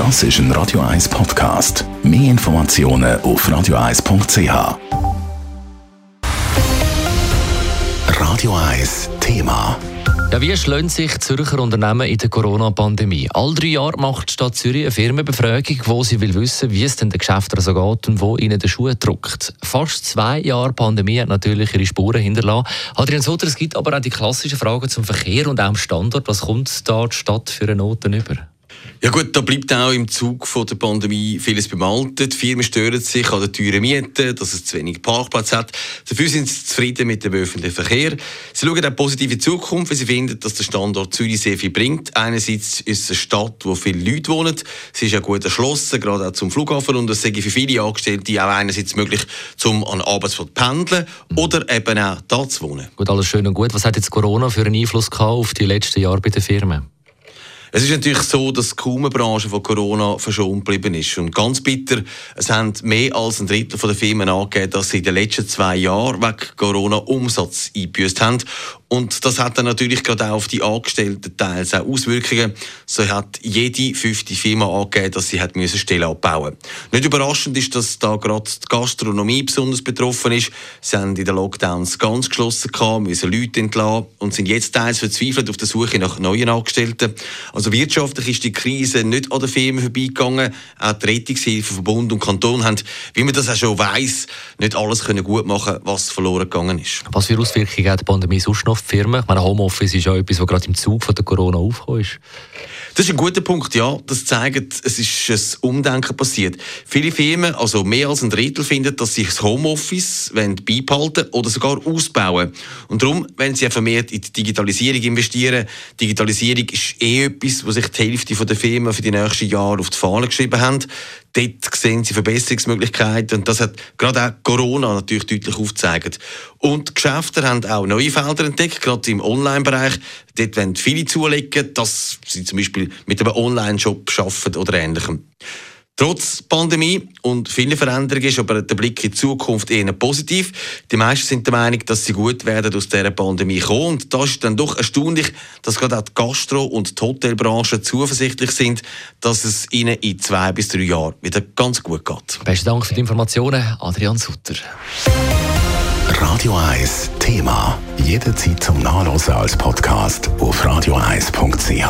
Das ist ein Radio 1 Podcast. Mehr Informationen auf radio1.ch. Radio 1 Thema. Ja, wie schlönen sich Zürcher Unternehmen in der Corona-Pandemie? All drei Jahre macht die Stadt Zürich eine Firmenbefragung, wo sie will wissen, wie es den Geschäften so geht und wo ihnen der Schuh drückt. Fast zwei Jahre Pandemie hat natürlich ihre Spuren hinterlassen. Adrian Sutter, es gibt aber auch die klassischen Fragen zum Verkehr und auch am Standort. Was kommt da die Stadt für eine Noten über? Ja gut, da bleibt auch im Zug von der Pandemie vieles bemaltet. Firmen stören sich an den teuren Mieten, dass es zu wenig Parkplätze hat. Dafür sind sie zufrieden mit dem öffentlichen Verkehr. Sie schauen auch positiv in die Zukunft, weil sie finden, dass der Standort Zürich sehr viel bringt. Einerseits ist es eine Stadt, wo viele Leute wohnen. Sie ist ja gut erschlossen, gerade auch zum Flughafen. Und es ist für viele Angestellte auch einerseits möglich, zum an Arbeitsplatz pendeln oder eben auch da zu wohnen. Gut, alles schön und gut. Was hat jetzt Corona für einen Einfluss gehabt auf die letzten Jahre bei den Firmen? Es ist natürlich so, dass kaum eine Branche von Corona verschont geblieben ist. Und ganz bitter, es haben mehr als ein Drittel der Firmen angegeben, dass sie in den letzten zwei Jahren wegen Corona Umsatz eingebüßt haben. Und das hat dann natürlich gerade auch auf die Angestellten teils auch Auswirkungen. So hat jede fünfte Firma angegeben, dass sie hat müssen Stellen abbauen Nicht überraschend ist, dass da gerade die Gastronomie besonders betroffen ist. Sie haben in den Lockdowns ganz geschlossen gehabt, müssen Leute entlassen und sind jetzt teils verzweifelt auf der Suche nach neuen Angestellten. Also wirtschaftlich ist die Krise nicht an den Firmen vorbeigegangen. Auch die Rettungshilfe von Bund und Kanton haben, wie man das auch schon weiss, nicht alles können gut machen, was verloren gegangen ist. Was für Auswirkungen hat die Pandemie sonst noch die Firmen? Ich meine, Homeoffice ist ja etwas, was gerade im Zug von der Corona aufgekommen ist. Das ist ein guter Punkt, ja. Das zeigt, es ist ein Umdenken passiert. Viele Firmen, also mehr als ein Drittel, finden, dass sie das Homeoffice beibehalten oder sogar ausbauen. Und darum, wenn sie vermehrt in die Digitalisierung investieren, Digitalisierung ist eh etwas, was sich die Hälfte der Firmen für die nächsten Jahre auf die Fahne geschrieben haben. Dort sehen sie Verbesserungsmöglichkeiten und das hat gerade auch Corona natürlich deutlich aufgezeigt. Und Geschäfte haben auch neue Felder entdeckt, gerade im Online-Bereich. Dort wollen viele zulegen, dass sie zum Beispiel mit einem Online-Shop arbeiten oder ähnlichem. Trotz Pandemie und vielen Veränderungen ist aber der Blick in die Zukunft eher positiv. Die meisten sind der Meinung, dass sie gut werden aus dieser Pandemie kommen. Und da ist dann doch erstaunlich, dass gerade auch die Gastro- und die Hotelbranche zuversichtlich sind, dass es ihnen in zwei bis drei Jahren wieder ganz gut geht. Besten Dank für die Informationen, Adrian Sutter. Radio 1 Thema. Jederzeit zum Nachlesen als Podcast auf radio1.ch.